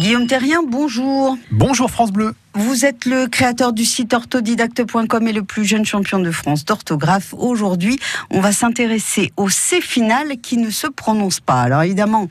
Guillaume Terrien, bonjour. Bonjour France Bleu. Vous êtes le créateur du site orthodidacte.com et le plus jeune champion de France d'orthographe. Aujourd'hui, on va s'intéresser au C final qui ne se prononce pas. Alors évidemment,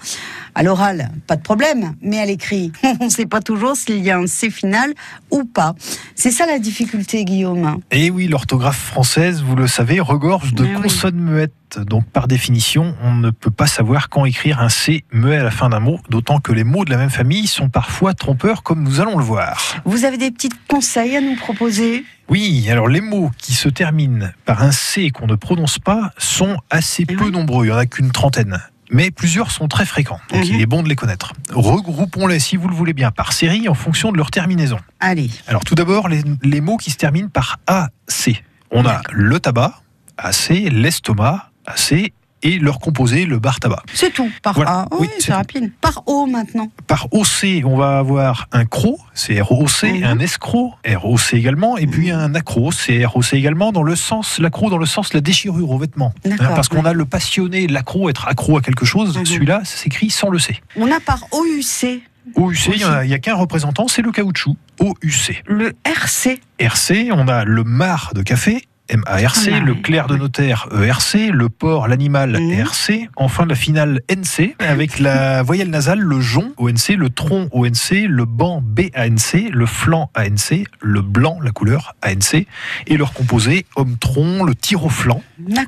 à l'oral, pas de problème, mais à l'écrit, on ne sait pas toujours s'il y a un C final ou pas. C'est ça la difficulté, Guillaume. Et eh oui, l'orthographe française, vous le savez, regorge de Eh consonnes muettes. Donc par définition, on ne peut pas savoir quand écrire un C muet à la fin d'un mot, d'autant que les mots de la même famille sont parfois trompeurs, comme nous allons le voir. Vous avez des petits conseils à nous proposer Oui, alors les mots qui se terminent par un C qu'on ne prononce pas sont assez Eh peu oui. nombreux, il n'y en a qu'une trentaine. Mais plusieurs sont très fréquents, donc Mhm. il est bon de les connaître. Regroupons-les, si vous le voulez bien, par série en fonction de leur terminaison. Allez, Alors tout d'abord, les, les mots qui se terminent par AC. On a le tabac, AC, l'estomac, AC, et leur composé, le bar tabac. c'est tout. Par Voilà. A, Oui, oui, c'est tout. rapide. Par O maintenant. Par OC, on va avoir un croc, c'est ROC, Mhm. un escroc, ROC également, et puis un accro, c'est ROC également, dans le sens, l'accro dans le sens la déchirure aux vêtements. Hein, parce qu'on a le passionné, l'accro, être accro à quelque chose, Mhm. celui-là, ça s'écrit sans le C. On a par OUC OUC, il n'y a qu'un représentant, c'est le caoutchouc, OUC. le RC. RC, on a le mar de café, M-A-R-C, Ah, le clerc de notaire, E-R-C, le porc, l'animal, Mhm. E-R-C, enfin la finale NC, avec la voyelle nasale, le jon, ONC, le tronc, ONC, le banc, B-A-N-C, le flanc, ANC, le blanc, la couleur, ANC, et leur composé, homme-tronc, le tir au flanc.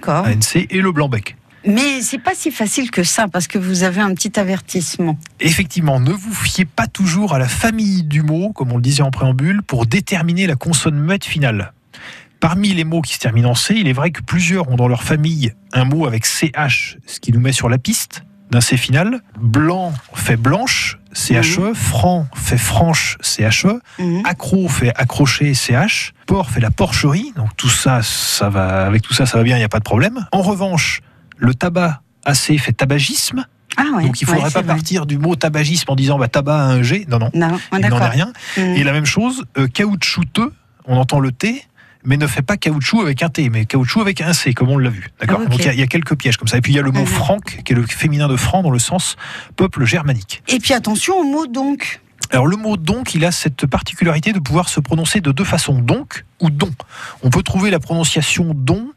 ANC, et le blanc-bec. Mais c'est pas si facile que ça parce que vous avez un petit avertissement. Effectivement, ne vous fiez pas toujours à la famille du mot, comme on le disait en préambule, pour déterminer la consonne muette finale. Parmi les mots qui se terminent en C, il est vrai que plusieurs ont dans leur famille un mot avec CH, ce qui nous met sur la piste d'un C final. Blanc fait blanche, CHE. Franc fait franche, CHE. Mhm. Accro fait accrocher, CH. Porc fait la porcherie. Donc tout ça, ça va, avec tout ça, ça va bien, il n'y a pas de problème. En revanche, le tabac AC fait tabagisme. Ah ouais. Donc il ne faudrait ouais, pas vrai. partir du mot tabagisme en disant bah, tabac a un G. Non, non, Non, il n'en est rien. Mhm. Et la même chose, euh, caoutchouteux, on entend le T, mais ne fait pas caoutchouc avec un T, mais caoutchouc avec un C, comme on l'a vu. D'accord Ah. Donc il y a- il y, a quelques pièges comme ça. Et puis il y a le mot Mhm. franc, qui est le féminin de franc dans le sens peuple germanique. Et puis attention au mot donc. Alors le mot donc, il a cette particularité de pouvoir se prononcer de deux façons, donc ou don. On peut trouver la prononciation don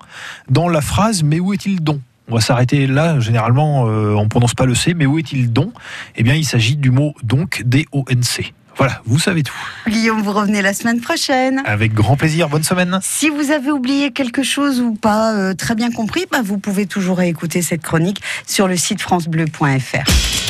dans la phrase mais où est-il don? On va s'arrêter là, généralement euh, on ne prononce pas le C, mais où est-il don? Eh bien il s'agit du mot donc, D-O-N-C. Voilà, vous savez tout. Guillaume, vous revenez la semaine prochaine. Avec grand plaisir, bonne semaine. Si vous avez oublié quelque chose ou pas euh, très bien compris, bah, vous pouvez toujours écouter cette chronique sur le site francebleu.fr.